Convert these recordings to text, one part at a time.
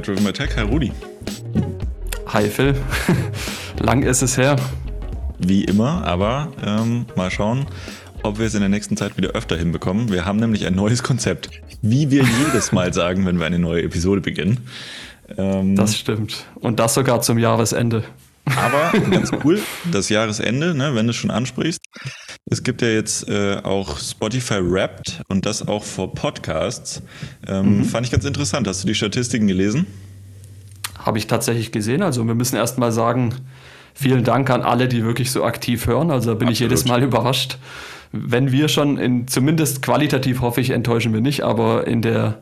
Driven by Tech. Hi Rudi. Hi Phil. Lang ist es her. Wie immer, aber ähm, mal schauen, ob wir es in der nächsten Zeit wieder öfter hinbekommen. Wir haben nämlich ein neues Konzept, wie wir jedes Mal sagen, wenn wir eine neue Episode beginnen. Ähm, das stimmt. Und das sogar zum Jahresende. Aber ganz cool, das Jahresende, ne, wenn du es schon ansprichst. Es gibt ja jetzt äh, auch Spotify Wrapped und das auch vor Podcasts. Ähm, mhm. Fand ich ganz interessant. Hast du die Statistiken gelesen? Habe ich tatsächlich gesehen. Also wir müssen erst mal sagen, vielen Dank an alle, die wirklich so aktiv hören. Also da bin Absolut. ich jedes Mal überrascht. Wenn wir schon in, zumindest qualitativ hoffe ich, enttäuschen wir nicht, aber in der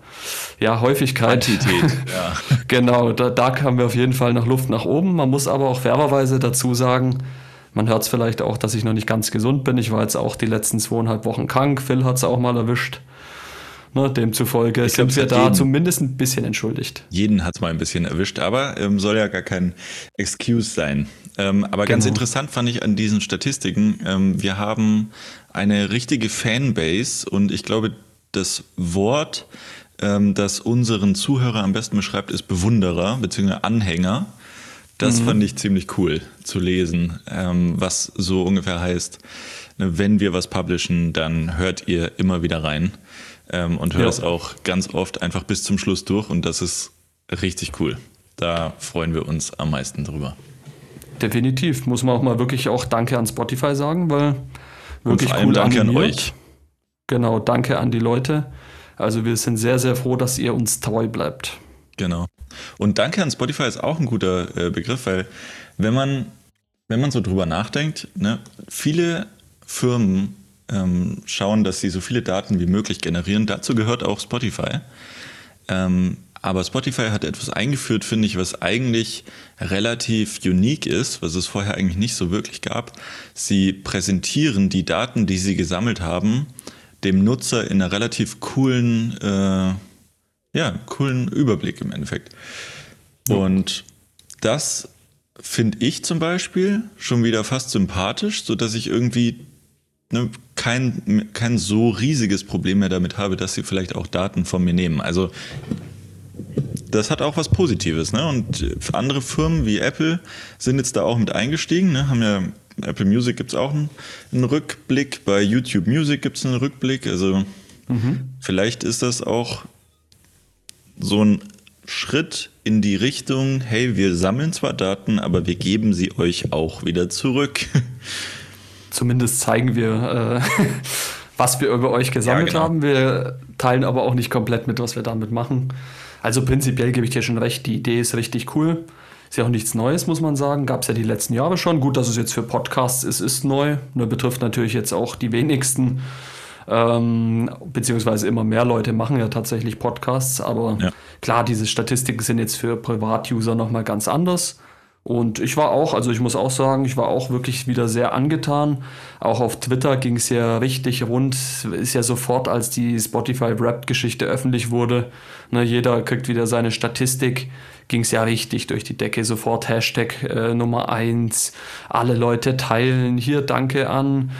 ja, Häufigkeit. Quantität, ja. genau, da, da haben wir auf jeden Fall noch Luft nach oben. Man muss aber auch fairerweise dazu sagen, man hört es vielleicht auch, dass ich noch nicht ganz gesund bin. Ich war jetzt auch die letzten zweieinhalb Wochen krank. Phil hat es auch mal erwischt. Ne, demzufolge ich sind wir da jeden, zumindest ein bisschen entschuldigt. Jeden hat es mal ein bisschen erwischt, aber ähm, soll ja gar kein Excuse sein. Ähm, aber genau. ganz interessant fand ich an diesen Statistiken, ähm, wir haben eine richtige Fanbase und ich glaube, das Wort, ähm, das unseren Zuhörer am besten beschreibt, ist Bewunderer bzw. Anhänger. Das mhm. fand ich ziemlich cool zu lesen, ähm, was so ungefähr heißt, ne, wenn wir was publishen, dann hört ihr immer wieder rein ähm, und hört ja. es auch ganz oft einfach bis zum Schluss durch und das ist richtig cool. Da freuen wir uns am meisten drüber. Definitiv. Muss man auch mal wirklich auch Danke an Spotify sagen, weil wirklich und vor allem cool Danke animiert. an euch. Genau, danke an die Leute. Also wir sind sehr, sehr froh, dass ihr uns treu bleibt. Genau. Und danke an Spotify ist auch ein guter äh, Begriff, weil wenn man, wenn man so drüber nachdenkt, ne, viele Firmen ähm, schauen, dass sie so viele Daten wie möglich generieren. Dazu gehört auch Spotify. Ähm, aber Spotify hat etwas eingeführt, finde ich, was eigentlich relativ unique ist, was es vorher eigentlich nicht so wirklich gab. Sie präsentieren die Daten, die sie gesammelt haben, dem Nutzer in einer relativ coolen, äh, ja, coolen Überblick im Endeffekt. Und das finde ich zum Beispiel schon wieder fast sympathisch, so dass ich irgendwie ne, kein, kein so riesiges Problem mehr damit habe, dass sie vielleicht auch Daten von mir nehmen. Also das hat auch was Positives. Ne? Und andere Firmen wie Apple sind jetzt da auch mit eingestiegen. Ne? Haben ja Apple Music gibt es auch einen, einen, Rückblick, bei YouTube Music gibt es einen Rückblick. Also mhm. vielleicht ist das auch so ein Schritt in die Richtung, hey, wir sammeln zwar Daten, aber wir geben sie euch auch wieder zurück. Zumindest zeigen wir, äh, was wir über euch gesammelt ja, genau. haben. Wir teilen aber auch nicht komplett mit, was wir damit machen. Also prinzipiell gebe ich dir schon recht, die Idee ist richtig cool. Ist ja auch nichts Neues, muss man sagen. Gab es ja die letzten Jahre schon. Gut, dass es jetzt für Podcasts ist, ist neu. Nur betrifft natürlich jetzt auch die wenigsten. Ähm, beziehungsweise immer mehr Leute machen ja tatsächlich Podcasts. Aber ja. klar, diese Statistiken sind jetzt für Privatuser nochmal ganz anders. Und ich war auch, also ich muss auch sagen, ich war auch wirklich wieder sehr angetan. Auch auf Twitter ging es ja richtig rund. Ist ja sofort, als die Spotify Wrapped-Geschichte öffentlich wurde, ne, jeder kriegt wieder seine Statistik, ging es ja richtig durch die Decke. Sofort Hashtag äh, Nummer eins. alle Leute teilen. Hier danke an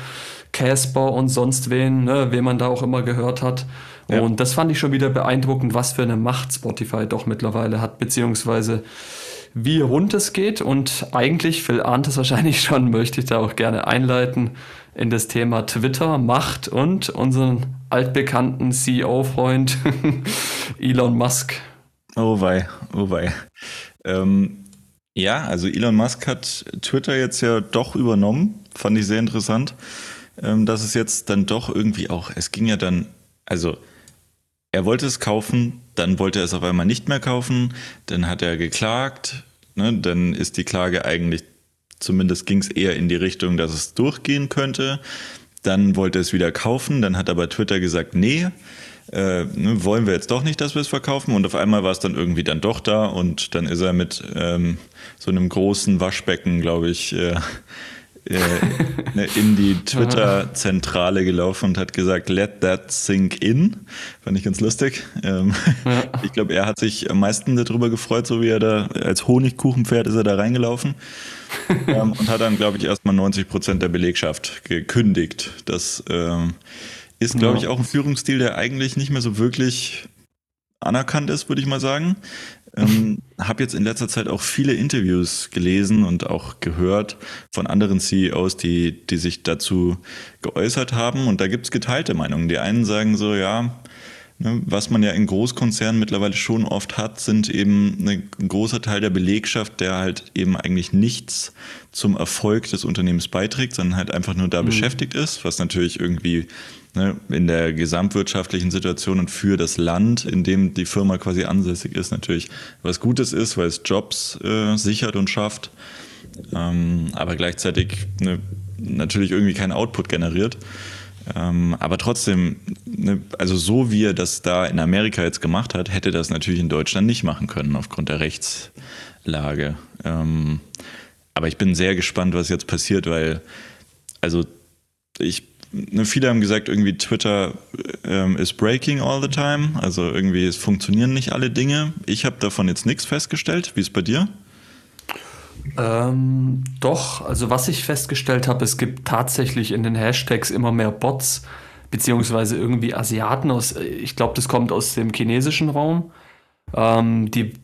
Casper und sonst wen, ne, wen man da auch immer gehört hat. Ja. Und das fand ich schon wieder beeindruckend, was für eine Macht Spotify doch mittlerweile hat, beziehungsweise wie rund es geht. Und eigentlich, Phil ahnt es wahrscheinlich schon, möchte ich da auch gerne einleiten in das Thema Twitter, Macht und unseren altbekannten CEO-Freund Elon Musk. Oh wei, oh wei. Ähm, ja, also Elon Musk hat Twitter jetzt ja doch übernommen. Fand ich sehr interessant, dass es jetzt dann doch irgendwie auch, es ging ja dann, also er wollte es kaufen, dann wollte er es auf einmal nicht mehr kaufen, dann hat er geklagt, ne, dann ist die Klage eigentlich, zumindest ging es eher in die Richtung, dass es durchgehen könnte. Dann wollte er es wieder kaufen, dann hat aber Twitter gesagt, nee, äh, ne, wollen wir jetzt doch nicht, dass wir es verkaufen. Und auf einmal war es dann irgendwie dann doch da und dann ist er mit ähm, so einem großen Waschbecken, glaube ich, äh, in die Twitter-Zentrale gelaufen und hat gesagt, let that sink in. Fand ich ganz lustig. Ähm, ja. Ich glaube, er hat sich am meisten darüber gefreut, so wie er da als Honigkuchenpferd ist er da reingelaufen ähm, und hat dann, glaube ich, erstmal 90 Prozent der Belegschaft gekündigt. Das ähm, ist, glaube ja. ich, auch ein Führungsstil, der eigentlich nicht mehr so wirklich anerkannt ist, würde ich mal sagen. Ähm, habe jetzt in letzter Zeit auch viele Interviews gelesen und auch gehört von anderen CEOs, die, die sich dazu geäußert haben. Und da gibt es geteilte Meinungen. Die einen sagen so, ja, Ne, was man ja in Großkonzernen mittlerweile schon oft hat, sind eben ein großer Teil der Belegschaft, der halt eben eigentlich nichts zum Erfolg des Unternehmens beiträgt, sondern halt einfach nur da mhm. beschäftigt ist, was natürlich irgendwie ne, in der gesamtwirtschaftlichen Situation und für das Land, in dem die Firma quasi ansässig ist, natürlich was Gutes ist, weil es Jobs äh, sichert und schafft, ähm, aber gleichzeitig ne, natürlich irgendwie keinen Output generiert. Ähm, aber trotzdem, ne, also so wie er das da in Amerika jetzt gemacht hat, hätte das natürlich in Deutschland nicht machen können aufgrund der Rechtslage. Ähm, aber ich bin sehr gespannt, was jetzt passiert, weil, also ich, ne, viele haben gesagt, irgendwie Twitter ähm, ist breaking all the time. Also irgendwie es funktionieren nicht alle Dinge. Ich habe davon jetzt nichts festgestellt. Wie ist es bei dir? Ähm, doch, also was ich festgestellt habe, es gibt tatsächlich in den Hashtags immer mehr Bots, beziehungsweise irgendwie Asiaten aus, ich glaube, das kommt aus dem chinesischen Raum. Ähm, die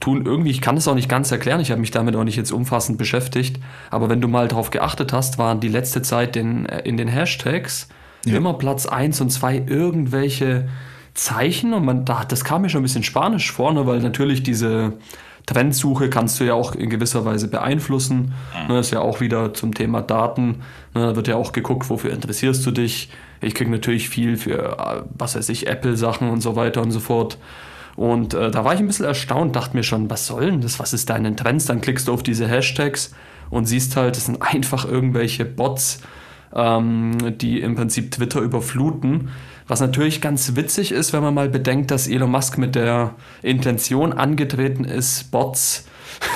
tun irgendwie, ich kann es auch nicht ganz erklären, ich habe mich damit auch nicht jetzt umfassend beschäftigt, aber wenn du mal darauf geachtet hast, waren die letzte Zeit in, in den Hashtags ja. immer Platz 1 und 2 irgendwelche Zeichen und man, das kam mir schon ein bisschen spanisch vor, ne, weil natürlich diese Trendsuche kannst du ja auch in gewisser Weise beeinflussen. Mhm. Das ist ja auch wieder zum Thema Daten. Ne, da wird ja auch geguckt, wofür interessierst du dich. Ich kriege natürlich viel für, äh, was weiß ich, Apple-Sachen und so weiter und so fort. Und äh, da war ich ein bisschen erstaunt, dachte mir schon, was soll denn das? Was ist deinen Trends? Dann klickst du auf diese Hashtags und siehst halt, das sind einfach irgendwelche Bots, ähm, die im Prinzip Twitter überfluten. Was natürlich ganz witzig ist, wenn man mal bedenkt, dass Elon Musk mit der Intention angetreten ist, Bots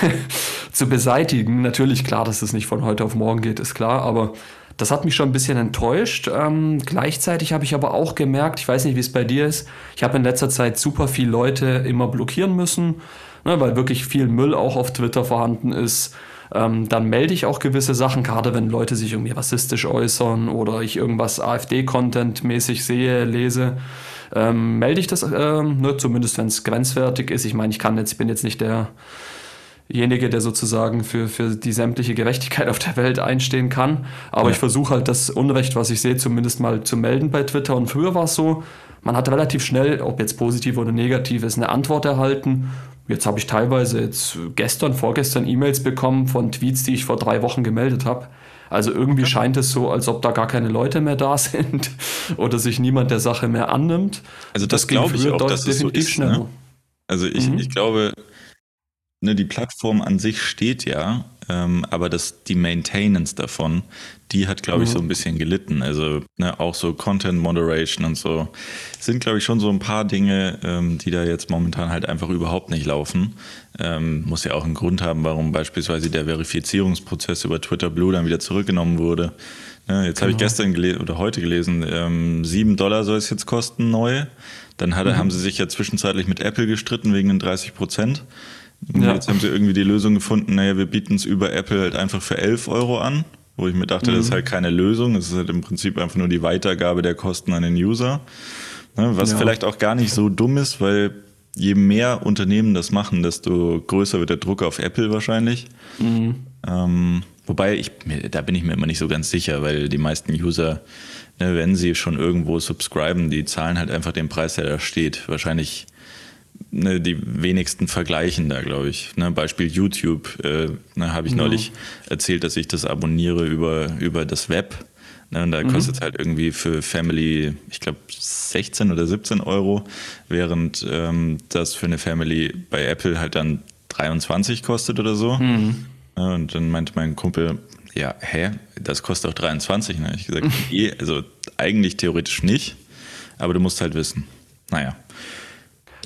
zu beseitigen. Natürlich klar, dass das nicht von heute auf morgen geht, ist klar, aber das hat mich schon ein bisschen enttäuscht. Ähm, gleichzeitig habe ich aber auch gemerkt, ich weiß nicht, wie es bei dir ist, ich habe in letzter Zeit super viele Leute immer blockieren müssen, ne, weil wirklich viel Müll auch auf Twitter vorhanden ist ähm, dann melde ich auch gewisse Sachen, gerade wenn Leute sich irgendwie rassistisch äußern oder ich irgendwas AfD-Content-mäßig sehe, lese. Ähm, melde ich das, ähm, ne, zumindest wenn es grenzwertig ist. Ich meine, ich kann jetzt, ich bin jetzt nicht derjenige, der sozusagen für, für die sämtliche Gerechtigkeit auf der Welt einstehen kann. Aber ja. ich versuche halt das Unrecht, was ich sehe, zumindest mal zu melden bei Twitter. Und früher war es so, man hat relativ schnell, ob jetzt positiv oder negativ ist, eine Antwort erhalten. Jetzt habe ich teilweise jetzt gestern, vorgestern E-Mails bekommen von Tweets, die ich vor drei Wochen gemeldet habe. Also irgendwie okay. scheint es so, als ob da gar keine Leute mehr da sind oder sich niemand der Sache mehr annimmt. Also das, das glaube ich auch, dass es so ist. Ne? Also ich, mhm. ich glaube, ne, die Plattform an sich steht ja ähm, aber das, die Maintenance davon, die hat, glaube ich, so ein mhm. bisschen gelitten. Also ne, auch so Content Moderation und so sind, glaube ich, schon so ein paar Dinge, ähm, die da jetzt momentan halt einfach überhaupt nicht laufen. Ähm, muss ja auch einen Grund haben, warum beispielsweise der Verifizierungsprozess über Twitter Blue dann wieder zurückgenommen wurde. Ja, jetzt genau. habe ich gestern gelesen oder heute gelesen, ähm, 7 Dollar soll es jetzt kosten neu. Dann hat, mhm. haben sie sich ja zwischenzeitlich mit Apple gestritten wegen den 30 Prozent. Ja. Jetzt haben sie irgendwie die Lösung gefunden, naja, wir bieten es über Apple halt einfach für 11 Euro an, wo ich mir dachte, mhm. das ist halt keine Lösung, das ist halt im Prinzip einfach nur die Weitergabe der Kosten an den User. Ne, was ja. vielleicht auch gar nicht so dumm ist, weil je mehr Unternehmen das machen, desto größer wird der Druck auf Apple wahrscheinlich. Mhm. Ähm, wobei, ich, da bin ich mir immer nicht so ganz sicher, weil die meisten User, ne, wenn sie schon irgendwo subscriben, die zahlen halt einfach den Preis, der da steht. Wahrscheinlich ne, die wenigsten vergleichen da, glaube ich. Ne, Beispiel YouTube, äh, ne, habe ich ja. neulich erzählt, dass ich das abonniere über, über das Web. Ne, und da mhm. kostet es halt irgendwie für Family, ich glaube, 16 oder 17 Euro, während ähm, das für eine Family bei Apple halt dann 23 kostet oder so. Mhm. Ja, und dann meinte mein Kumpel, ja, hä, das kostet auch 23. Ne? Ich gesagt, eh, also eigentlich theoretisch nicht, aber du musst halt wissen. Naja.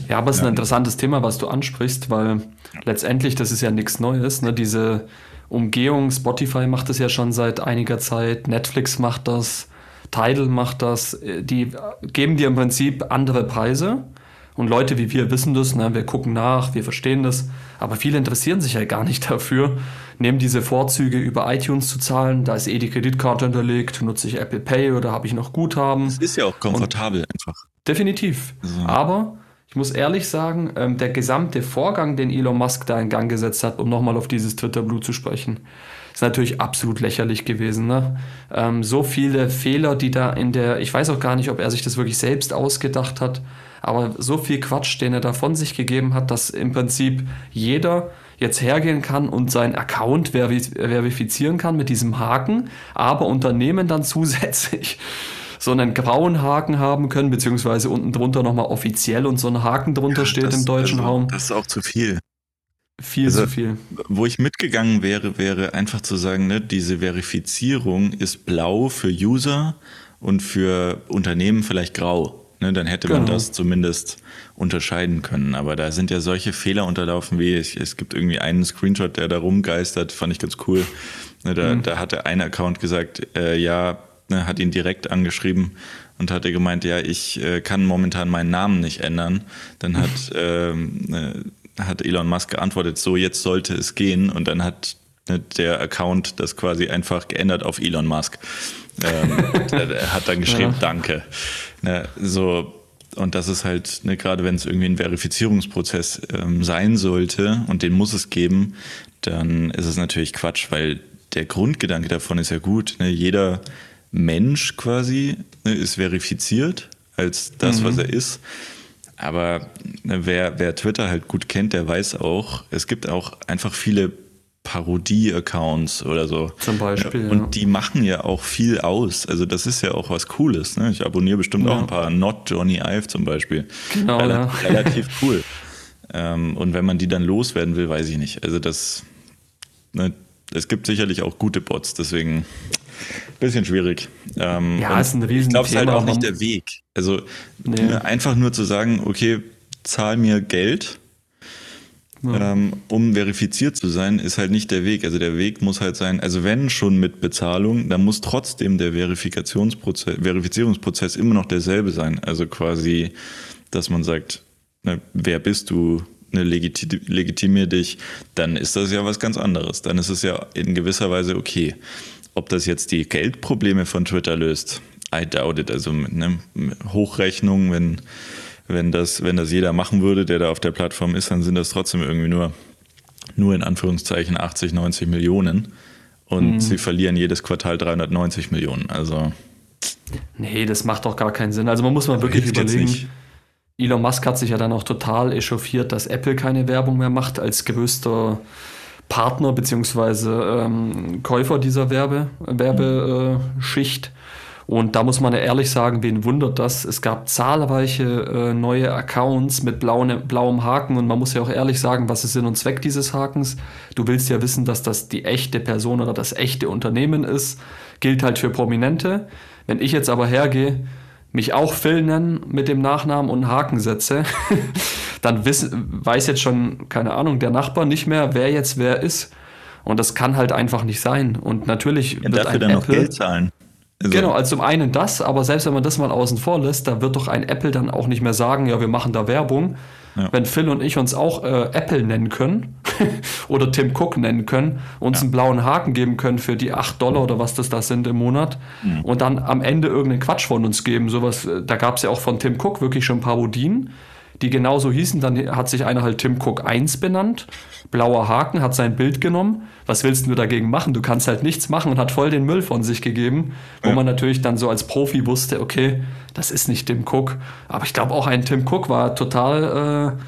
Ja, aber es ist ein interessantes Thema, was du ansprichst, weil letztendlich, das ist ja nichts Neues. Ne? Diese Umgehung, Spotify macht das ja schon seit einiger Zeit, Netflix macht das, Tidal macht das. Die geben dir im Prinzip andere Preise. Und Leute wie wir wissen das, ne? wir gucken nach, wir verstehen das, aber viele interessieren sich ja gar nicht dafür, nehmen diese Vorzüge über iTunes zu zahlen, da ist eh die Kreditkarte hinterlegt, nutze ich Apple Pay oder habe ich noch Guthaben. Es ist ja auch komfortabel Und einfach. Definitiv. So. Aber ich muss ehrlich sagen, ähm, der gesamte Vorgang, den Elon Musk da in Gang gesetzt hat, um nochmal auf dieses Twitter Blue zu sprechen, ist natürlich absolut lächerlich gewesen. Ne? Ähm, so viele Fehler, die da in der, ich weiß auch gar nicht, ob er sich das wirklich selbst ausgedacht hat, aber so viel Quatsch, den er da von sich gegeben hat, dass im Prinzip jeder jetzt hergehen kann und seinen Account verifizieren kann mit diesem Haken, aber Unternehmen dann zusätzlich so einen grauen Haken haben können, beziehungsweise unten drunter nochmal offiziell und so ein Haken drunter ja, steht das, im deutschen also, Raum. Das ist auch zu viel. Viel also, zu viel. Wo ich mitgegangen wäre, wäre einfach zu sagen, ne, diese Verifizierung ist blau für User und für Unternehmen vielleicht grau. Ne, dann hätte genau. man das zumindest unterscheiden können. Aber da sind ja solche Fehler unterlaufen, wie ich, es gibt irgendwie einen Screenshot, der da rumgeistert, fand ich ganz cool. Ne, da, mhm. da hatte ein Account gesagt, äh, ja, ne, hat ihn direkt angeschrieben und hatte gemeint, ja, ich äh, kann momentan meinen Namen nicht ändern. Dann hat, ähm, äh, hat Elon Musk geantwortet, so jetzt sollte es gehen. Und dann hat ne, der Account das quasi einfach geändert auf Elon Musk. Ähm, er hat dann geschrieben, ja. danke. Ne, so, und das ist halt, ne, gerade wenn es irgendwie ein Verifizierungsprozess ähm, sein sollte und den muss es geben, dann ist es natürlich Quatsch, weil der Grundgedanke davon ist ja gut. Ne? Jeder Mensch quasi ne, ist verifiziert als das, mhm. was er ist. Aber ne, wer, wer Twitter halt gut kennt, der weiß auch, es gibt auch einfach viele Parodie-Accounts oder so. Zum Beispiel. Und ja. die machen ja auch viel aus. Also das ist ja auch was Cooles. Ne? Ich abonniere bestimmt ja. auch ein paar Not Johnny Ive zum Beispiel. Genau. Rel ja. Relativ cool. ähm, und wenn man die dann loswerden will, weiß ich nicht. Also das, ne, es gibt sicherlich auch gute Bots, deswegen Bisschen schwierig. Ähm, ja, ist ein riesen Ich glaube, es ist halt auch nicht der Weg. Also nee. einfach nur zu sagen, okay, zahl mir Geld, ja. ähm, um verifiziert zu sein, ist halt nicht der Weg. Also der Weg muss halt sein, also wenn schon mit Bezahlung, dann muss trotzdem der Verifikationsprozess, Verifizierungsprozess immer noch derselbe sein. Also quasi, dass man sagt, ne, wer bist du? Ne, legiti legitimier dich, dann ist das ja was ganz anderes. Dann ist es ja in gewisser Weise okay. Ob das jetzt die Geldprobleme von Twitter löst, I doubt it. Also mit ne, Hochrechnung, wenn, wenn, das, wenn das jeder machen würde, der da auf der Plattform ist, dann sind das trotzdem irgendwie nur, nur in Anführungszeichen 80, 90 Millionen. Und mhm. sie verlieren jedes Quartal 390 Millionen. Also. Nee, das macht doch gar keinen Sinn. Also man muss mal wirklich überlegen. Elon Musk hat sich ja dann auch total echauffiert, dass Apple keine Werbung mehr macht als größter Partner bzw. Ähm, Käufer dieser Werbe, Werbeschicht. Und da muss man ja ehrlich sagen, wen wundert das? Es gab zahlreiche äh, neue Accounts mit blauen, blauem Haken und man muss ja auch ehrlich sagen, was ist Sinn und Zweck dieses Hakens? Du willst ja wissen, dass das die echte Person oder das echte Unternehmen ist. Gilt halt für Prominente. Wenn ich jetzt aber hergehe, mich auch Phil nennen mit dem Nachnamen und einen Haken setze, dann wiss, weiß jetzt schon, keine Ahnung, der Nachbar nicht mehr, wer jetzt wer ist. Und das kann halt einfach nicht sein. Und natürlich ja, wird dafür ein dann Apple, noch Geld zahlen. Also genau, also zum einen das, aber selbst wenn man das mal außen vor lässt, da wird doch ein Apple dann auch nicht mehr sagen, ja, wir machen da Werbung. Ja. Wenn Phil und ich uns auch äh, Apple nennen können oder Tim Cook nennen können, uns ja. einen blauen Haken geben können für die 8 Dollar oder was das da sind im Monat mhm. und dann am Ende irgendeinen Quatsch von uns geben. Sowas, äh, da gab es ja auch von Tim Cook wirklich schon Parodien die genauso hießen. Dann hat sich einer halt Tim Cook 1 benannt. Blauer Haken, hat sein Bild genommen. Was willst du dagegen machen? Du kannst halt nichts machen und hat voll den Müll von sich gegeben, wo ja. man natürlich dann so als Profi wusste, okay, das ist nicht Tim Cook. Aber ich glaube auch ein Tim Cook war total äh,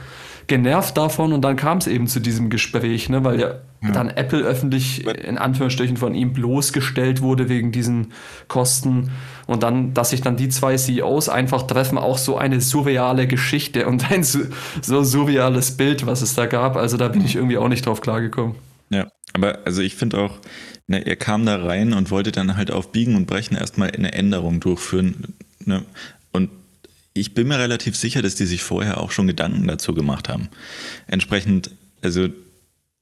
genervt davon und dann kam es eben zu diesem Gespräch, ne, weil ja, ja. dann Apple öffentlich in Anführungsstrichen von ihm bloßgestellt wurde wegen diesen Kosten und dann, dass sich dann die zwei CEOs einfach treffen, auch so eine surreale Geschichte und ein so, so surreales Bild, was es da gab. Also da bin ich irgendwie auch nicht drauf klargekommen. Ja, aber also ich finde auch, ne, er kam da rein und wollte dann halt auf Biegen und Brechen erstmal eine Änderung durchführen. Ne? Ich bin mir relativ sicher, dass die sich vorher auch schon Gedanken dazu gemacht haben. Entsprechend, also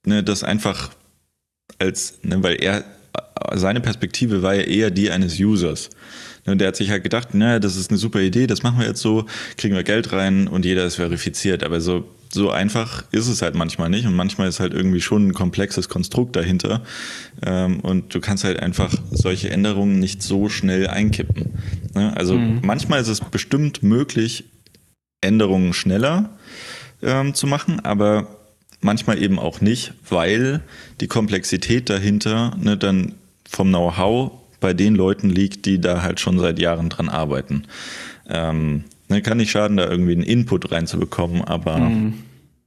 ne, das einfach als, ne, weil er, seine Perspektive war ja eher die eines Users. Und der hat sich halt gedacht, naja, das ist eine super Idee, das machen wir jetzt so, kriegen wir Geld rein und jeder ist verifiziert. Aber so, so einfach ist es halt manchmal nicht und manchmal ist halt irgendwie schon ein komplexes Konstrukt dahinter. Ähm, und du kannst halt einfach solche Änderungen nicht so schnell einkippen. Ne? Also mhm. manchmal ist es bestimmt möglich, Änderungen schneller ähm, zu machen, aber manchmal eben auch nicht, weil die Komplexität dahinter ne, dann vom Know-how bei den Leuten liegt, die da halt schon seit Jahren dran arbeiten. Ähm, ne, kann nicht schaden, da irgendwie einen Input reinzubekommen, aber mhm.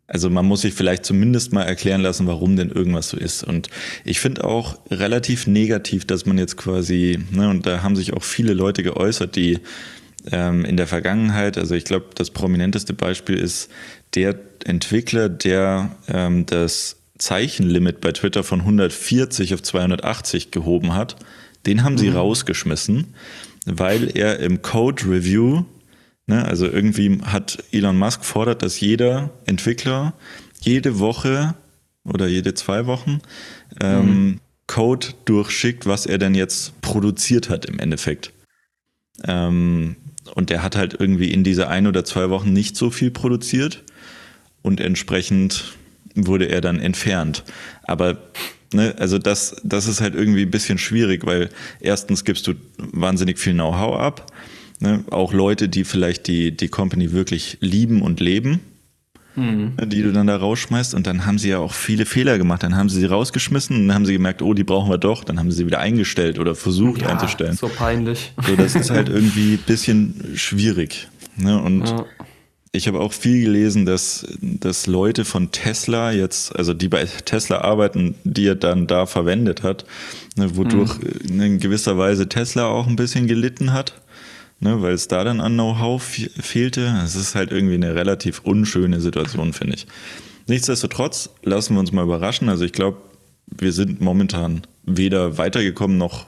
also man muss sich vielleicht zumindest mal erklären lassen, warum denn irgendwas so ist. Und ich finde auch relativ negativ, dass man jetzt quasi, ne, und da haben sich auch viele Leute geäußert, die ähm, in der Vergangenheit, also ich glaube, das prominenteste Beispiel ist der Entwickler, der ähm, das Zeichenlimit bei Twitter von 140 auf 280 gehoben hat. Den haben sie mhm. rausgeschmissen, weil er im Code Review, ne, also irgendwie hat Elon Musk fordert, dass jeder Entwickler jede Woche oder jede zwei Wochen ähm, mhm. Code durchschickt, was er denn jetzt produziert hat im Endeffekt. Ähm, und der hat halt irgendwie in diese ein oder zwei Wochen nicht so viel produziert und entsprechend wurde er dann entfernt. Aber ne, also das, das ist halt irgendwie ein bisschen schwierig, weil erstens gibst du wahnsinnig viel Know-how ab. Ne? Auch Leute, die vielleicht die, die Company wirklich lieben und leben, mhm. die du dann da rausschmeißt. Und dann haben sie ja auch viele Fehler gemacht. Dann haben sie sie rausgeschmissen und dann haben sie gemerkt, oh, die brauchen wir doch. Dann haben sie sie wieder eingestellt oder versucht ja, einzustellen. So peinlich. So, das ist halt irgendwie ein bisschen schwierig. Ne? Und ja ich habe auch viel gelesen, dass, dass Leute von Tesla jetzt, also die bei Tesla arbeiten, die er dann da verwendet hat, ne, wodurch mhm. in gewisser Weise Tesla auch ein bisschen gelitten hat, ne, weil es da dann an Know-how fehlte. Es ist halt irgendwie eine relativ unschöne Situation, finde ich. Nichtsdestotrotz lassen wir uns mal überraschen. Also ich glaube, wir sind momentan weder weitergekommen noch,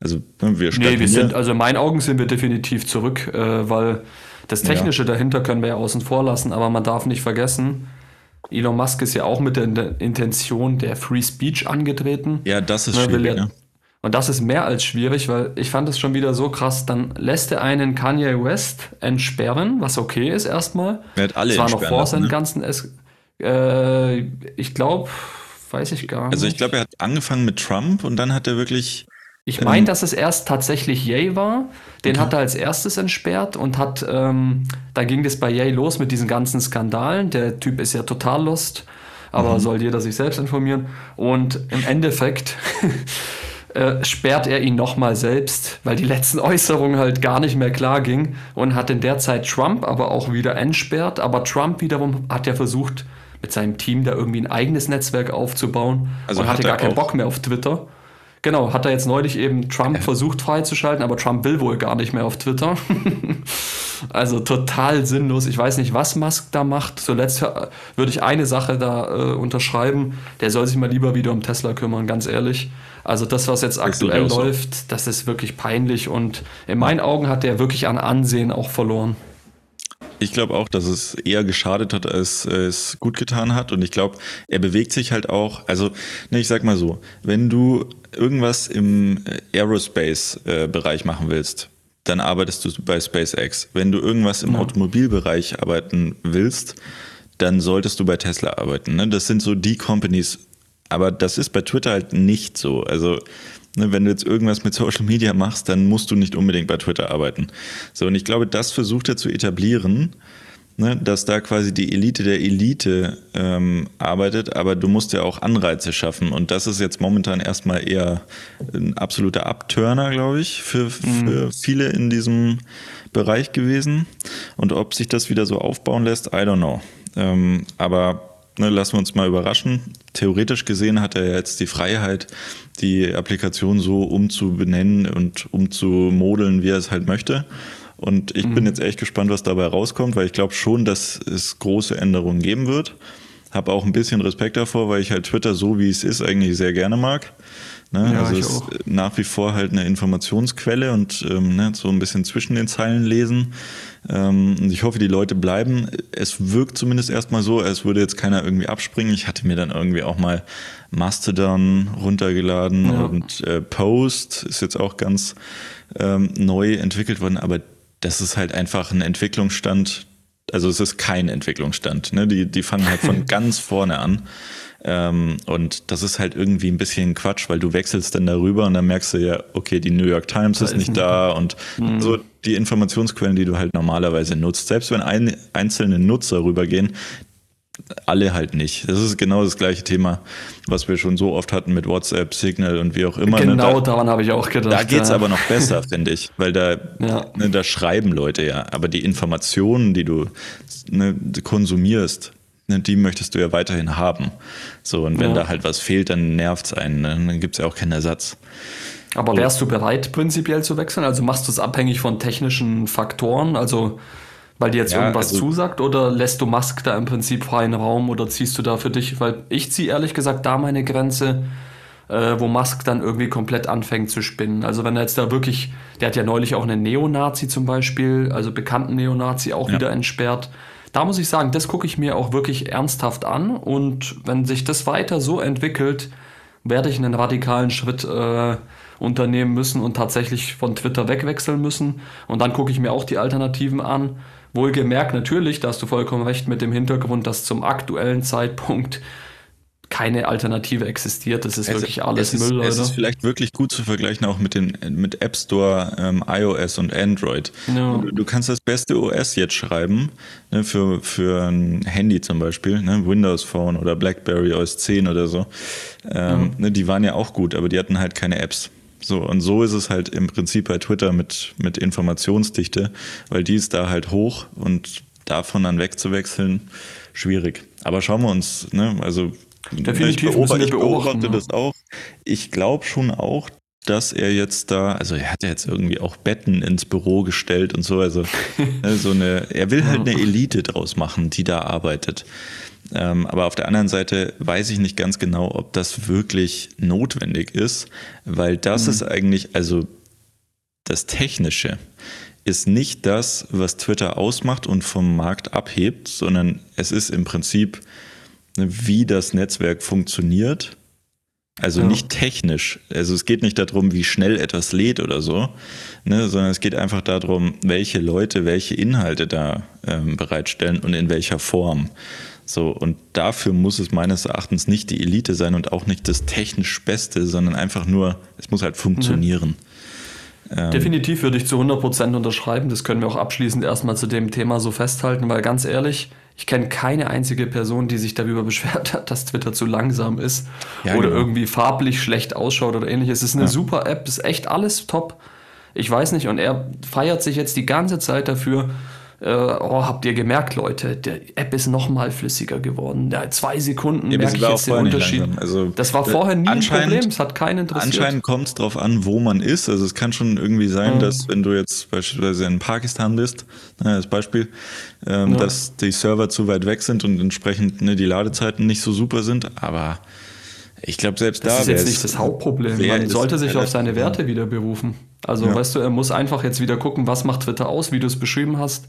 also ne, wir Nee, wir sind, also in meinen Augen sind wir definitiv zurück, äh, weil das Technische ja. dahinter können wir ja außen vor lassen, aber man darf nicht vergessen, Elon Musk ist ja auch mit der Intention der Free Speech angetreten. Ja, das ist ne, schwierig. Ja, und das ist mehr als schwierig, weil ich fand es schon wieder so krass. Dann lässt er einen Kanye West entsperren, was okay ist erstmal. Er hat alle Das war noch vor seinen ne? ganzen. Es äh, ich glaube, weiß ich gar nicht. Also ich glaube, er hat angefangen mit Trump und dann hat er wirklich ich meine, ähm, dass es erst tatsächlich Yay war. Den okay. hat er als erstes entsperrt und hat, ähm, da ging das bei Yay los mit diesen ganzen Skandalen. Der Typ ist ja total lost, aber mhm. soll jeder sich selbst informieren. Und im Endeffekt äh, sperrt er ihn nochmal selbst, weil die letzten Äußerungen halt gar nicht mehr klar ging und hat in der Zeit Trump aber auch wieder entsperrt. Aber Trump wiederum hat ja versucht, mit seinem Team da irgendwie ein eigenes Netzwerk aufzubauen also und hatte gar keinen Bock mehr auf Twitter. Genau, hat er jetzt neulich eben Trump ja. versucht freizuschalten, aber Trump will wohl gar nicht mehr auf Twitter. also total sinnlos. Ich weiß nicht, was Musk da macht. Zuletzt würde ich eine Sache da äh, unterschreiben. Der soll sich mal lieber wieder um Tesla kümmern, ganz ehrlich. Also das, was jetzt aktuell läuft, das ist wirklich peinlich und in meinen Augen hat der wirklich an Ansehen auch verloren. Ich glaube auch, dass es eher geschadet hat, als es gut getan hat. Und ich glaube, er bewegt sich halt auch. Also, ne, ich sag mal so, wenn du irgendwas im Aerospace-Bereich machen willst, dann arbeitest du bei SpaceX. Wenn du irgendwas im ja. Automobilbereich arbeiten willst, dann solltest du bei Tesla arbeiten. Ne? Das sind so die Companies. Aber das ist bei Twitter halt nicht so. Also Ne, wenn du jetzt irgendwas mit Social Media machst, dann musst du nicht unbedingt bei Twitter arbeiten. So, und ich glaube, das versucht er zu etablieren, ne, dass da quasi die Elite der Elite ähm, arbeitet, aber du musst ja auch Anreize schaffen. Und das ist jetzt momentan erstmal eher ein absoluter Abturner, glaube ich, für, für mhm. viele in diesem Bereich gewesen. Und ob sich das wieder so aufbauen lässt, I don't know. Ähm, aber ne, lassen wir uns mal überraschen. Theoretisch gesehen hat er jetzt die Freiheit, die Applikation so umzubenennen und umzumodeln, wie er es halt möchte. Und ich mhm. bin jetzt echt gespannt, was dabei rauskommt, weil ich glaube schon, dass es große Änderungen geben wird. Habe auch ein bisschen Respekt davor, weil ich halt Twitter so, wie es ist, eigentlich sehr gerne mag. Ne? Ja, also es ist nach wie vor halt eine Informationsquelle und ähm, ne, so ein bisschen zwischen den Zeilen lesen. Ähm, und ich hoffe, die Leute bleiben. Es wirkt zumindest erstmal so, als würde jetzt keiner irgendwie abspringen. Ich hatte mir dann irgendwie auch mal Mastodon runtergeladen ja. und äh, Post ist jetzt auch ganz ähm, neu entwickelt worden, aber das ist halt einfach ein Entwicklungsstand. Also es ist kein Entwicklungsstand. Ne? Die, die fangen halt von ganz vorne an. Ähm, und das ist halt irgendwie ein bisschen Quatsch, weil du wechselst dann darüber und dann merkst du ja, okay, die New York Times da ist nicht da und mhm. so die Informationsquellen, die du halt normalerweise nutzt. Selbst wenn ein, einzelne Nutzer rübergehen, alle halt nicht. Das ist genau das gleiche Thema, was wir schon so oft hatten mit WhatsApp, Signal und wie auch immer. Ne? Genau, ne? da, daran habe ich auch gedacht. Da geht es ja. aber noch besser, finde ich, weil da, ja. ne, da schreiben Leute ja. Aber die Informationen, die du ne, konsumierst, ne, die möchtest du ja weiterhin haben. So, und wenn ja. da halt was fehlt, dann nervt es einen. Ne? Dann gibt es ja auch keinen Ersatz. Aber wärst du bereit, prinzipiell zu wechseln? Also machst du es abhängig von technischen Faktoren? Also weil dir jetzt ja, irgendwas also, zusagt oder lässt du Musk da im Prinzip freien Raum oder ziehst du da für dich? Weil ich ziehe ehrlich gesagt da meine Grenze, äh, wo Musk dann irgendwie komplett anfängt zu spinnen. Also wenn er jetzt da wirklich, der hat ja neulich auch einen Neonazi zum Beispiel, also bekannten Neonazi auch ja. wieder entsperrt. Da muss ich sagen, das gucke ich mir auch wirklich ernsthaft an und wenn sich das weiter so entwickelt, werde ich einen radikalen Schritt äh, unternehmen müssen und tatsächlich von Twitter wegwechseln müssen. Und dann gucke ich mir auch die Alternativen an. Wohlgemerkt natürlich, da hast du vollkommen recht mit dem Hintergrund, dass zum aktuellen Zeitpunkt keine Alternative existiert. Das ist es, wirklich alles es Müll. Ist, es ist vielleicht wirklich gut zu vergleichen auch mit den mit App Store, ähm, iOS und Android. Ja. Du, du, kannst das beste OS jetzt schreiben ne, für für ein Handy zum Beispiel, ne, Windows Phone oder BlackBerry OS 10 oder so. Ähm, ja. ne, die waren ja auch gut, aber die hatten halt keine Apps. So, und so ist es halt im Prinzip bei Twitter mit, mit Informationsdichte, weil die ist da halt hoch und davon dann wegzuwechseln, schwierig. Aber schauen wir uns, ne, also Definitiv ich beobachte, ich beobachte ja. das auch. Ich glaube schon auch, dass er jetzt da, also er hat ja jetzt irgendwie auch Betten ins Büro gestellt und so, also ne, so eine, er will halt eine Elite draus machen, die da arbeitet. Ähm, aber auf der anderen Seite weiß ich nicht ganz genau, ob das wirklich notwendig ist, weil das mhm. ist eigentlich, also das Technische ist nicht das, was Twitter ausmacht und vom Markt abhebt, sondern es ist im Prinzip, ne, wie das Netzwerk funktioniert. Also ja. nicht technisch. Also es geht nicht darum, wie schnell etwas lädt oder so, ne, sondern es geht einfach darum, welche Leute welche Inhalte da ähm, bereitstellen und in welcher Form. So, und dafür muss es meines Erachtens nicht die Elite sein und auch nicht das technisch Beste, sondern einfach nur, es muss halt funktionieren. Mhm. Definitiv würde ich zu 100% unterschreiben. Das können wir auch abschließend erstmal zu dem Thema so festhalten, weil ganz ehrlich, ich kenne keine einzige Person, die sich darüber beschwert hat, dass Twitter zu langsam ist ja, oder genau. irgendwie farblich schlecht ausschaut oder ähnliches. Es ist eine ja. super App, ist echt alles top. Ich weiß nicht, und er feiert sich jetzt die ganze Zeit dafür, äh, oh, habt ihr gemerkt, Leute, der App ist noch mal flüssiger geworden. Ja, zwei Sekunden ja, merke ich jetzt den Unterschied. Also, das war vorher nie ein Problem, es hat keinen interessiert. Anscheinend kommt es darauf an, wo man ist. Also es kann schon irgendwie sein, mhm. dass wenn du jetzt beispielsweise in Pakistan bist, ne, als Beispiel, ähm, ja. dass die Server zu weit weg sind und entsprechend ne, die Ladezeiten nicht so super sind, aber ich glaube, selbst das da. Das ist jetzt nicht das Hauptproblem. Man sollte sich auf seine Werte wieder berufen. Also, ja. weißt du, er muss einfach jetzt wieder gucken, was macht Twitter aus, wie du es beschrieben hast.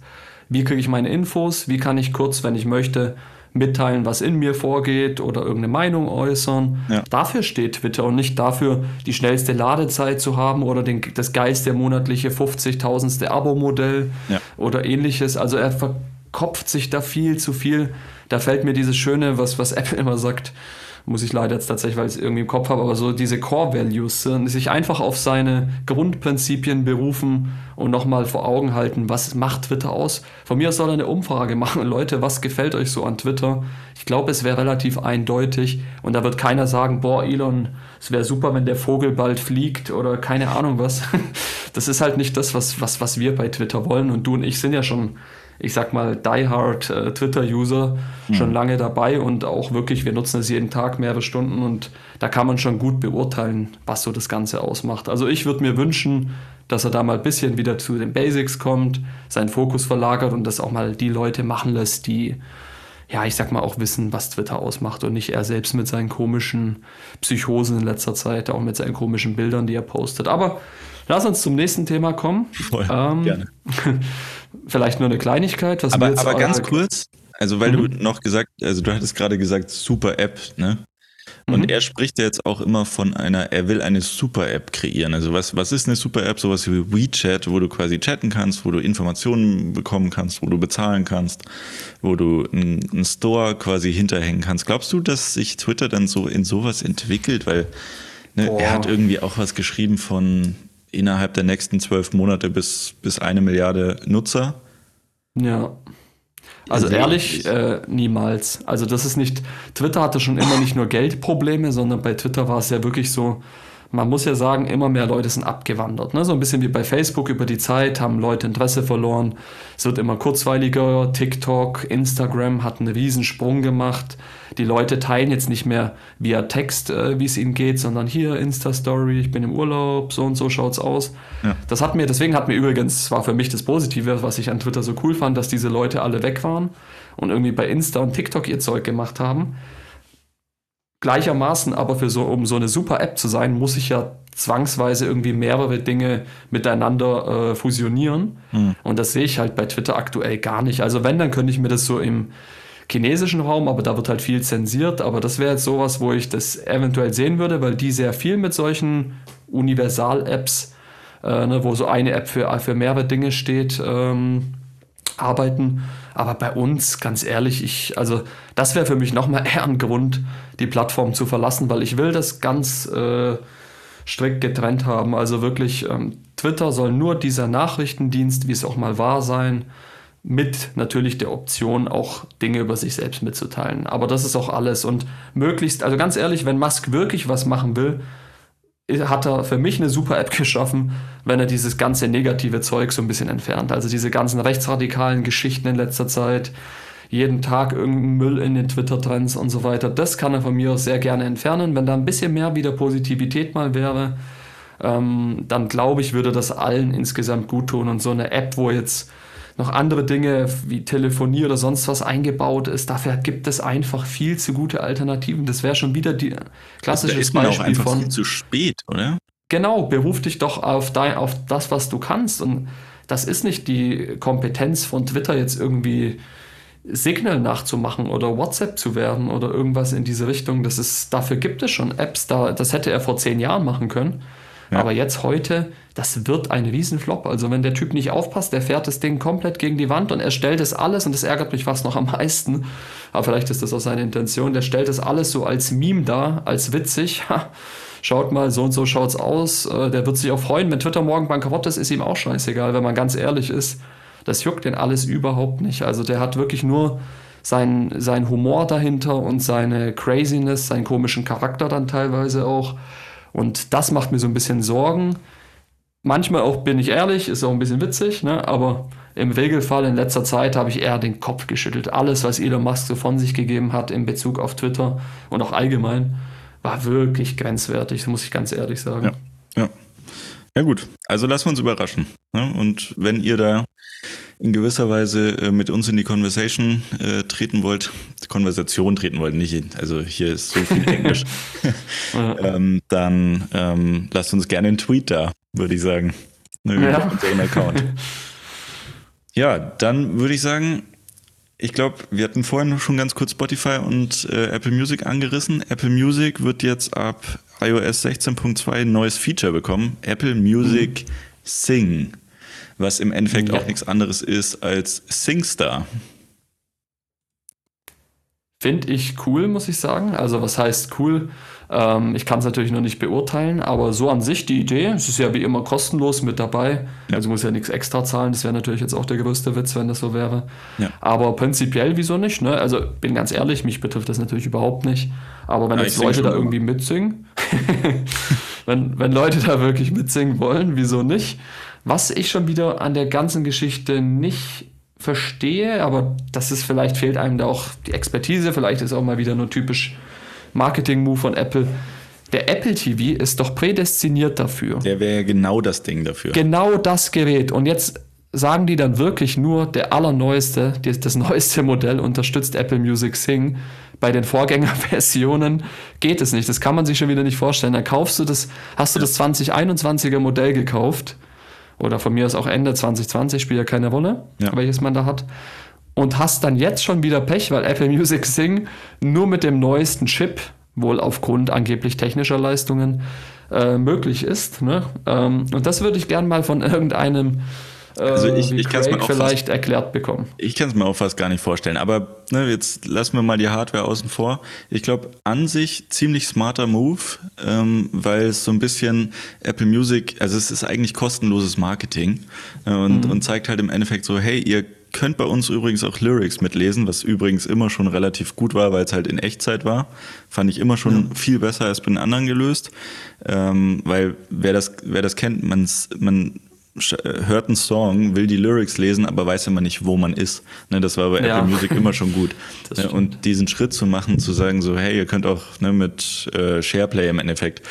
Wie kriege ich meine Infos? Wie kann ich kurz, wenn ich möchte, mitteilen, was in mir vorgeht oder irgendeine Meinung äußern. Ja. Dafür steht Twitter und nicht dafür, die schnellste Ladezeit zu haben oder den, das geilste monatliche 50.000. Abo-Modell ja. oder ähnliches. Also er verkopft sich da viel zu viel. Da fällt mir dieses Schöne, was, was Apple immer sagt, muss ich leider jetzt tatsächlich, weil ich es irgendwie im Kopf habe, aber so diese Core Values, sich einfach auf seine Grundprinzipien berufen und nochmal vor Augen halten, was macht Twitter aus. Von mir soll er eine Umfrage machen, Leute, was gefällt euch so an Twitter? Ich glaube, es wäre relativ eindeutig und da wird keiner sagen, boah, Elon, es wäre super, wenn der Vogel bald fliegt oder keine Ahnung was. Das ist halt nicht das, was, was, was wir bei Twitter wollen und du und ich sind ja schon ich sag mal, diehard äh, Twitter-User mhm. schon lange dabei und auch wirklich, wir nutzen es jeden Tag mehrere Stunden und da kann man schon gut beurteilen, was so das Ganze ausmacht. Also ich würde mir wünschen, dass er da mal ein bisschen wieder zu den Basics kommt, seinen Fokus verlagert und das auch mal die Leute machen lässt, die, ja, ich sag mal, auch wissen, was Twitter ausmacht und nicht er selbst mit seinen komischen Psychosen in letzter Zeit, auch mit seinen komischen Bildern, die er postet. Aber lass uns zum nächsten Thema kommen. Voll, ähm, gerne. Vielleicht nur eine Kleinigkeit. Was aber aber ganz kurz, also weil mhm. du noch gesagt, also du hattest gerade gesagt, super App, ne? Und mhm. er spricht ja jetzt auch immer von einer, er will eine Super-App kreieren. Also was, was ist eine Super-App? Sowas wie WeChat, wo du quasi chatten kannst, wo du Informationen bekommen kannst, wo du bezahlen kannst, wo du einen Store quasi hinterhängen kannst. Glaubst du, dass sich Twitter dann so in sowas entwickelt? Weil ne, er hat irgendwie auch was geschrieben von innerhalb der nächsten zwölf Monate bis, bis eine Milliarde Nutzer. Ja. Also ehrlich, äh, niemals. Also das ist nicht, Twitter hatte schon immer nicht nur Geldprobleme, sondern bei Twitter war es ja wirklich so, man muss ja sagen, immer mehr Leute sind abgewandert. Ne? So ein bisschen wie bei Facebook über die Zeit haben Leute Interesse verloren. Es wird immer kurzweiliger. TikTok, Instagram hat einen Riesensprung gemacht. Die Leute teilen jetzt nicht mehr via Text, äh, wie es ihnen geht, sondern hier Insta-Story, ich bin im Urlaub, so und so schaut's aus. Ja. Das hat mir, deswegen hat mir übrigens, war für mich das Positive, was ich an Twitter so cool fand, dass diese Leute alle weg waren und irgendwie bei Insta und TikTok ihr Zeug gemacht haben gleichermaßen aber für so, um so eine super App zu sein, muss ich ja zwangsweise irgendwie mehrere Dinge miteinander äh, fusionieren. Mhm. Und das sehe ich halt bei Twitter aktuell gar nicht. Also wenn, dann könnte ich mir das so im chinesischen Raum, aber da wird halt viel zensiert. Aber das wäre jetzt sowas, wo ich das eventuell sehen würde, weil die sehr viel mit solchen Universal-Apps, äh, ne, wo so eine App für, für mehrere Dinge steht, ähm, arbeiten. Aber bei uns, ganz ehrlich, ich, also das wäre für mich nochmal eher ein Grund, die Plattform zu verlassen, weil ich will das ganz äh, strikt getrennt haben. Also wirklich, ähm, Twitter soll nur dieser Nachrichtendienst, wie es auch mal war, sein, mit natürlich der Option, auch Dinge über sich selbst mitzuteilen. Aber das ist auch alles. Und möglichst, also ganz ehrlich, wenn Musk wirklich was machen will, hat er für mich eine super App geschaffen, wenn er dieses ganze negative Zeug so ein bisschen entfernt. Also diese ganzen rechtsradikalen Geschichten in letzter Zeit, jeden Tag irgendein Müll in den Twitter-Trends und so weiter. Das kann er von mir sehr gerne entfernen. Wenn da ein bisschen mehr wieder Positivität mal wäre, ähm, dann glaube ich, würde das allen insgesamt gut tun. Und so eine App, wo jetzt noch andere Dinge wie Telefonie oder sonst was eingebaut ist. Dafür gibt es einfach viel zu gute Alternativen. Das wäre schon wieder die klassische also da ist Beispiel auch einfach von viel zu spät, oder? Genau, beruf dich doch auf, dein, auf das, was du kannst. Und das ist nicht die Kompetenz von Twitter jetzt irgendwie Signal nachzumachen oder WhatsApp zu werden oder irgendwas in diese Richtung. Das ist, dafür gibt es schon Apps, da, das hätte er vor zehn Jahren machen können. Aber jetzt heute, das wird ein Riesenflop. Also wenn der Typ nicht aufpasst, der fährt das Ding komplett gegen die Wand und er stellt es alles, und das ärgert mich fast noch am meisten, aber vielleicht ist das auch seine Intention, der stellt es alles so als Meme da, als witzig. Schaut mal, so und so schaut's aus. Äh, der wird sich auch freuen, wenn Twitter morgen bankrott ist, ist ihm auch scheißegal, wenn man ganz ehrlich ist. Das juckt den alles überhaupt nicht. Also der hat wirklich nur sein, sein Humor dahinter und seine Craziness, seinen komischen Charakter dann teilweise auch. Und das macht mir so ein bisschen Sorgen. Manchmal auch, bin ich ehrlich, ist auch ein bisschen witzig, ne? aber im Regelfall in letzter Zeit habe ich eher den Kopf geschüttelt. Alles, was Elon Musk so von sich gegeben hat in Bezug auf Twitter und auch allgemein, war wirklich grenzwertig, muss ich ganz ehrlich sagen. Ja, ja. ja gut, also lassen wir uns überraschen. Ne? Und wenn ihr da in gewisser Weise äh, mit uns in die Conversation äh, treten wollt, Konversation treten wollt, nicht in, also hier ist so viel Englisch, ähm, dann ähm, lasst uns gerne einen Tweet da, würde ich sagen. Ne, ja. Account. ja, dann würde ich sagen, ich glaube, wir hatten vorhin schon ganz kurz Spotify und äh, Apple Music angerissen. Apple Music wird jetzt ab iOS 16.2 ein neues Feature bekommen. Apple Music mhm. Sing was im Endeffekt ja. auch nichts anderes ist als SingStar. Finde ich cool, muss ich sagen. Also was heißt cool? Ähm, ich kann es natürlich noch nicht beurteilen, aber so an sich die Idee, es ist ja wie immer kostenlos mit dabei. Ja. Also muss ja nichts extra zahlen. Das wäre natürlich jetzt auch der größte Witz, wenn das so wäre. Ja. Aber prinzipiell, wieso nicht? Ne? Also bin ganz ehrlich, mich betrifft das natürlich überhaupt nicht. Aber wenn ja, jetzt Leute da irgendwie mitsingen, wenn, wenn Leute da wirklich mitsingen wollen, wieso nicht? Was ich schon wieder an der ganzen Geschichte nicht verstehe, aber das ist vielleicht fehlt einem da auch die Expertise, vielleicht ist auch mal wieder nur typisch Marketing-Move von Apple. Der Apple TV ist doch prädestiniert dafür. Der wäre genau das Ding dafür. Genau das Gerät. Und jetzt sagen die dann wirklich nur, der allerneueste, das neueste Modell unterstützt Apple Music Sing. Bei den Vorgängerversionen geht es nicht. Das kann man sich schon wieder nicht vorstellen. Dann kaufst du das, hast du das 2021er Modell gekauft oder von mir aus auch Ende 2020, spielt ja keine Rolle, ja. welches man da hat. Und hast dann jetzt schon wieder Pech, weil Apple Music Sing nur mit dem neuesten Chip, wohl aufgrund angeblich technischer Leistungen, äh, möglich ist. Ne? Ähm, und das würde ich gern mal von irgendeinem also ich, ich kann es mir auch vielleicht fast, erklärt bekommen. Ich kann es mir auch fast gar nicht vorstellen. Aber ne, jetzt lassen wir mal die Hardware außen vor. Ich glaube, an sich ziemlich smarter Move, ähm, weil es so ein bisschen Apple Music, also es ist eigentlich kostenloses Marketing äh, und, mhm. und zeigt halt im Endeffekt so, hey, ihr könnt bei uns übrigens auch Lyrics mitlesen, was übrigens immer schon relativ gut war, weil es halt in Echtzeit war. Fand ich immer schon ja. viel besser als bei den anderen gelöst. Ähm, weil wer das, wer das kennt, man's, man äh, hört einen Song, will die Lyrics lesen, aber weiß immer nicht, wo man ist. Ne, das war bei ja. Apple Music immer schon gut. Ne, und diesen Schritt zu machen, zu sagen, so, hey, ihr könnt auch ne, mit äh, SharePlay im Endeffekt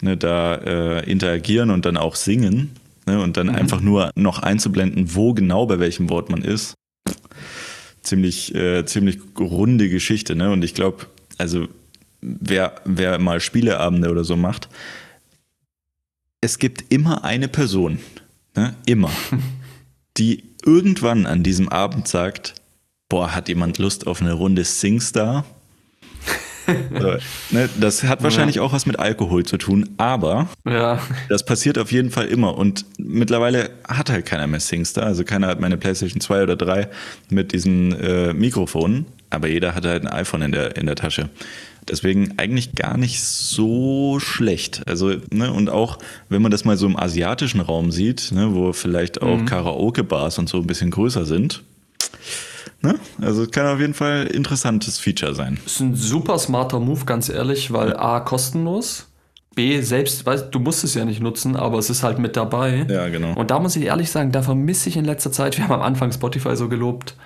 ne, da äh, interagieren und dann auch singen. Ne, und dann mhm. einfach nur noch einzublenden, wo genau bei welchem Wort man ist. Ziemlich, äh, ziemlich runde Geschichte. Ne? Und ich glaube, also wer, wer mal Spieleabende oder so macht, es gibt immer eine Person, ne, immer, die irgendwann an diesem Abend sagt, boah, hat jemand Lust auf eine Runde Singstar? so, ne, das hat wahrscheinlich ja. auch was mit Alkohol zu tun, aber ja. das passiert auf jeden Fall immer. Und mittlerweile hat halt keiner mehr Singstar. Also keiner hat meine PlayStation 2 oder 3 mit diesen äh, Mikrofonen, aber jeder hat halt ein iPhone in der, in der Tasche. Deswegen eigentlich gar nicht so schlecht. Also, ne, und auch wenn man das mal so im asiatischen Raum sieht, ne, wo vielleicht auch mhm. Karaoke-Bars und so ein bisschen größer sind. Ne? Also kann auf jeden Fall ein interessantes Feature sein. Ist ein super smarter Move, ganz ehrlich, weil A, kostenlos. B, selbst, weißt, du musst es ja nicht nutzen, aber es ist halt mit dabei. Ja, genau. Und da muss ich ehrlich sagen, da vermisse ich in letzter Zeit, wir haben am Anfang Spotify so gelobt,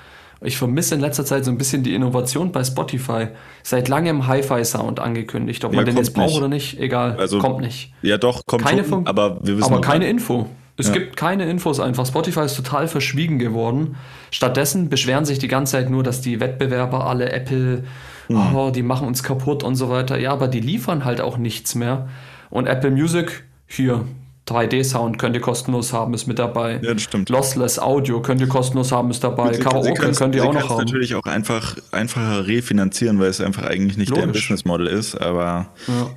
ich vermisse in letzter Zeit so ein bisschen die Innovation bei Spotify. Seit langem Hi-Fi-Sound angekündigt. Ob man ja, den jetzt braucht oder nicht, egal. Also, kommt nicht. Ja, doch, kommt keine schon, aber wir wissen Aber keine Info. Es ja. gibt keine Infos einfach. Spotify ist total verschwiegen geworden. Stattdessen beschweren sich die ganze Zeit nur, dass die Wettbewerber alle Apple, mhm. oh, die machen uns kaputt und so weiter. Ja, aber die liefern halt auch nichts mehr. Und Apple Music, hier, 3D-Sound könnt ihr kostenlos haben, ist mit dabei. Ja, das stimmt. Lossless Audio könnt ihr kostenlos haben, ist dabei. Karaoke könnt ihr auch noch haben. natürlich auch einfach einfacher refinanzieren, weil es einfach eigentlich nicht Logisch. der Business Model ist, aber. Ja.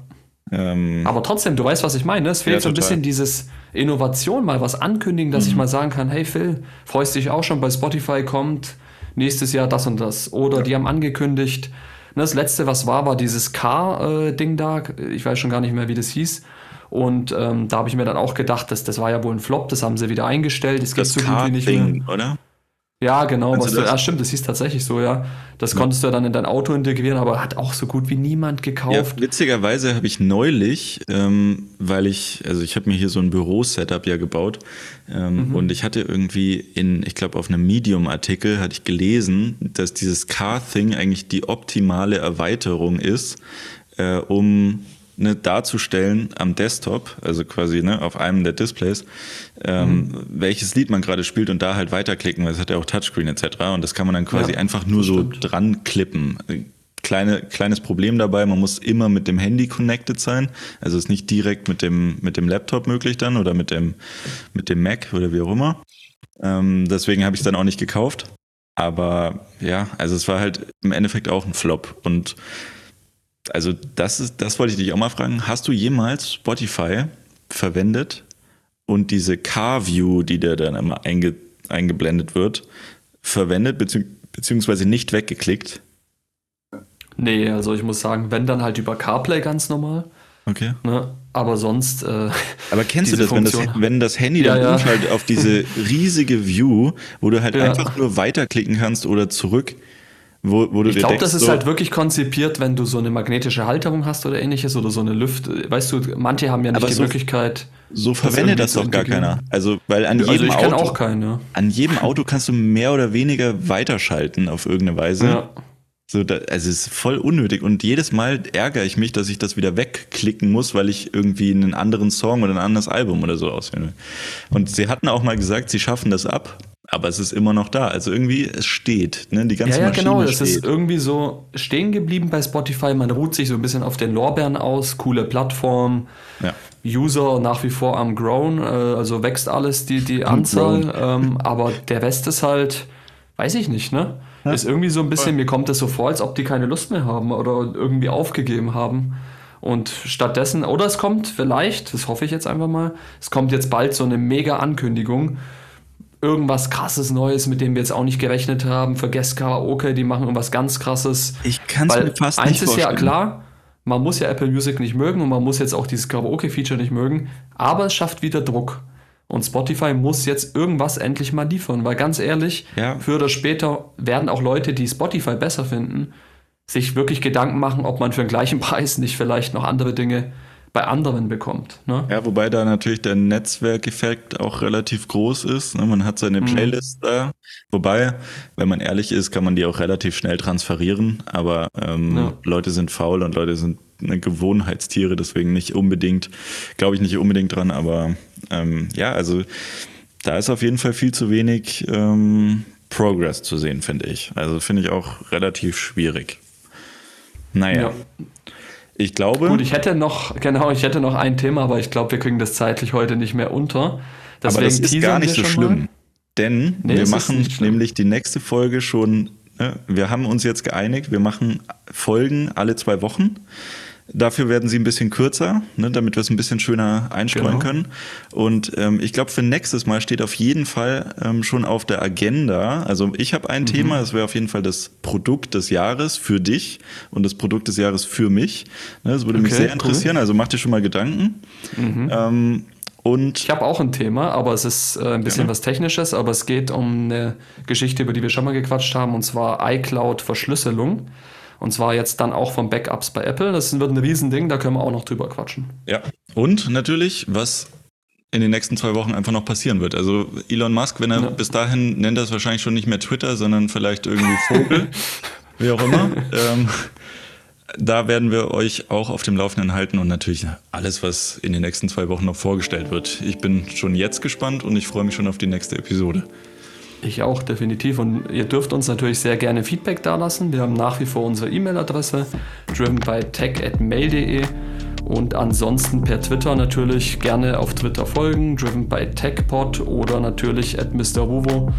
Ähm, aber trotzdem, du weißt, was ich meine. Es fehlt ja, so ein bisschen dieses Innovation, mal was ankündigen, dass mhm. ich mal sagen kann: Hey Phil, freust dich auch schon bei Spotify kommt nächstes Jahr das und das. Oder ja. die haben angekündigt. Ne, das letzte, was war, war dieses Car-Ding äh, da. Ich weiß schon gar nicht mehr, wie das hieß und ähm, da habe ich mir dann auch gedacht, dass das war ja wohl ein Flop, das haben sie wieder eingestellt. Das, das gibt so gut wie nicht mehr. oder? Ja, genau. Was du, ja, stimmt, das hieß tatsächlich so, ja. Das ja. konntest du ja dann in dein Auto integrieren, aber hat auch so gut wie niemand gekauft. Ja, witzigerweise habe ich neulich, ähm, weil ich, also ich habe mir hier so ein Büro-Setup ja gebaut ähm, mhm. und ich hatte irgendwie in, ich glaube auf einem Medium-Artikel hatte ich gelesen, dass dieses Car-Thing eigentlich die optimale Erweiterung ist, äh, um ne, darzustellen am Desktop, also quasi ne, auf einem der Displays, ähm, mhm. welches Lied man gerade spielt und da halt weiterklicken, weil es hat ja auch Touchscreen etc. Und das kann man dann quasi ja, einfach nur so dran klippen. Kleine, kleines Problem dabei, man muss immer mit dem Handy connected sein. Also ist nicht direkt mit dem, mit dem Laptop möglich dann oder mit dem, mit dem Mac oder wie auch immer. Ähm, deswegen habe ich es dann auch nicht gekauft. Aber ja, also es war halt im Endeffekt auch ein Flop. Und also das ist, das wollte ich dich auch mal fragen. Hast du jemals Spotify verwendet und diese Car-View, die dir dann immer einge, eingeblendet wird, verwendet bezieh beziehungsweise nicht weggeklickt? Nee, also ich muss sagen, wenn dann halt über CarPlay ganz normal. Okay. Ne? Aber sonst. Äh, Aber kennst du das wenn, das, wenn das Handy dann ja, umschaltet auf diese riesige View, wo du halt ja. einfach nur weiterklicken kannst oder zurück? Wo, wo ich glaube, das ist so halt wirklich konzipiert, wenn du so eine magnetische Halterung hast oder ähnliches oder so eine Lüft. Weißt du, manche haben ja nicht die so, Möglichkeit. So verwendet das doch gar keiner. Also, weil an also jedem Auto, auch keinen, an jedem Auto kannst du mehr oder weniger weiterschalten auf irgendeine Weise. Ja. So, da, also es ist voll unnötig und jedes Mal ärgere ich mich, dass ich das wieder wegklicken muss, weil ich irgendwie einen anderen Song oder ein anderes Album oder so auswähle. Und sie hatten auch mal gesagt, sie schaffen das ab, aber es ist immer noch da. Also irgendwie, es steht. Ne? Die ganze ja, ja, Maschine genau. Das ist irgendwie so stehen geblieben bei Spotify. Man ruht sich so ein bisschen auf den Lorbeeren aus. Coole Plattform. Ja. User nach wie vor am Grown. Äh, also wächst alles, die, die Anzahl. Ähm, aber der Rest ist halt, weiß ich nicht, ne? Ja. Ist irgendwie so ein bisschen, mir kommt es so vor, als ob die keine Lust mehr haben oder irgendwie aufgegeben haben. Und stattdessen, oder es kommt vielleicht, das hoffe ich jetzt einfach mal, es kommt jetzt bald so eine mega Ankündigung irgendwas krasses Neues, mit dem wir jetzt auch nicht gerechnet haben. Vergesst Karaoke, die machen irgendwas ganz krasses. Ich kann es mir fast eins nicht Eins ist ja klar, man muss ja Apple Music nicht mögen und man muss jetzt auch dieses Karaoke-Feature nicht mögen, aber es schafft wieder Druck. Und Spotify muss jetzt irgendwas endlich mal liefern, weil ganz ehrlich, ja. früher oder später werden auch Leute, die Spotify besser finden, sich wirklich Gedanken machen, ob man für den gleichen Preis nicht vielleicht noch andere Dinge bei anderen bekommt. Ne? Ja, wobei da natürlich der Netzwerkeffekt auch relativ groß ist. Ne? Man hat seine mhm. Playlist mhm. da. Wobei, wenn man ehrlich ist, kann man die auch relativ schnell transferieren. Aber ähm, ja. Leute sind faul und Leute sind eine Gewohnheitstiere, deswegen nicht unbedingt, glaube ich nicht unbedingt dran. Aber ähm, ja, also da ist auf jeden Fall viel zu wenig ähm, Progress zu sehen, finde ich. Also finde ich auch relativ schwierig. Naja. Ja. Ich glaube. Gut, ich hätte noch, genau, ich hätte noch ein Thema, aber ich glaube, wir kriegen das zeitlich heute nicht mehr unter. Deswegen aber das ist gar nicht so schlimm. Mal. Denn nee, wir machen nämlich die nächste Folge schon. Ne, wir haben uns jetzt geeinigt, wir machen Folgen alle zwei Wochen. Dafür werden sie ein bisschen kürzer, ne, damit wir es ein bisschen schöner einstreuen genau. können. Und ähm, ich glaube, für nächstes Mal steht auf jeden Fall ähm, schon auf der Agenda. Also ich habe ein mhm. Thema, das wäre auf jeden Fall das Produkt des Jahres für dich und das Produkt des Jahres für mich. Ne, das würde okay, mich sehr interessieren. Cool. Also mach dir schon mal Gedanken. Mhm. Ähm, und ich habe auch ein Thema, aber es ist äh, ein bisschen ja. was Technisches, aber es geht um eine Geschichte, über die wir schon mal gequatscht haben, und zwar iCloud-Verschlüsselung. Und zwar jetzt dann auch von Backups bei Apple. Das wird ein Riesending, da können wir auch noch drüber quatschen. Ja. Und natürlich, was in den nächsten zwei Wochen einfach noch passieren wird. Also Elon Musk, wenn er ja. bis dahin nennt es wahrscheinlich schon nicht mehr Twitter, sondern vielleicht irgendwie Vogel, wie auch immer. ähm, da werden wir euch auch auf dem Laufenden halten und natürlich alles, was in den nächsten zwei Wochen noch vorgestellt wird. Ich bin schon jetzt gespannt und ich freue mich schon auf die nächste Episode. Ich auch, definitiv. Und ihr dürft uns natürlich sehr gerne Feedback dalassen. Wir haben nach wie vor unsere E-Mail-Adresse, driven by tech.mail.de. Und ansonsten per Twitter natürlich gerne auf Twitter folgen, driven by TechPod oder natürlich at Mr. Ruvo.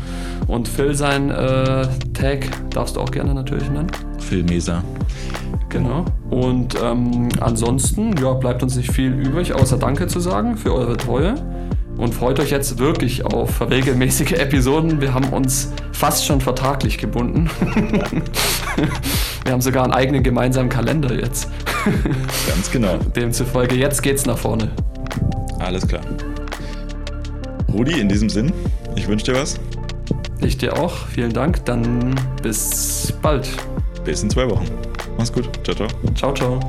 Und Phil sein äh, Tag darfst du auch gerne natürlich nennen. Phil Meser. Genau. Und ähm, ansonsten ja, bleibt uns nicht viel übrig, außer Danke zu sagen für eure Treue und freut euch jetzt wirklich auf regelmäßige Episoden. Wir haben uns fast schon vertraglich gebunden. Wir haben sogar einen eigenen gemeinsamen Kalender jetzt. Ganz genau. Demzufolge, jetzt geht's nach vorne. Alles klar. Rudi, in diesem Sinn, ich wünsche dir was. Ich dir auch. Vielen Dank. Dann bis bald. Bis in zwei Wochen. Mach's gut. Ciao, ciao. Ciao, ciao.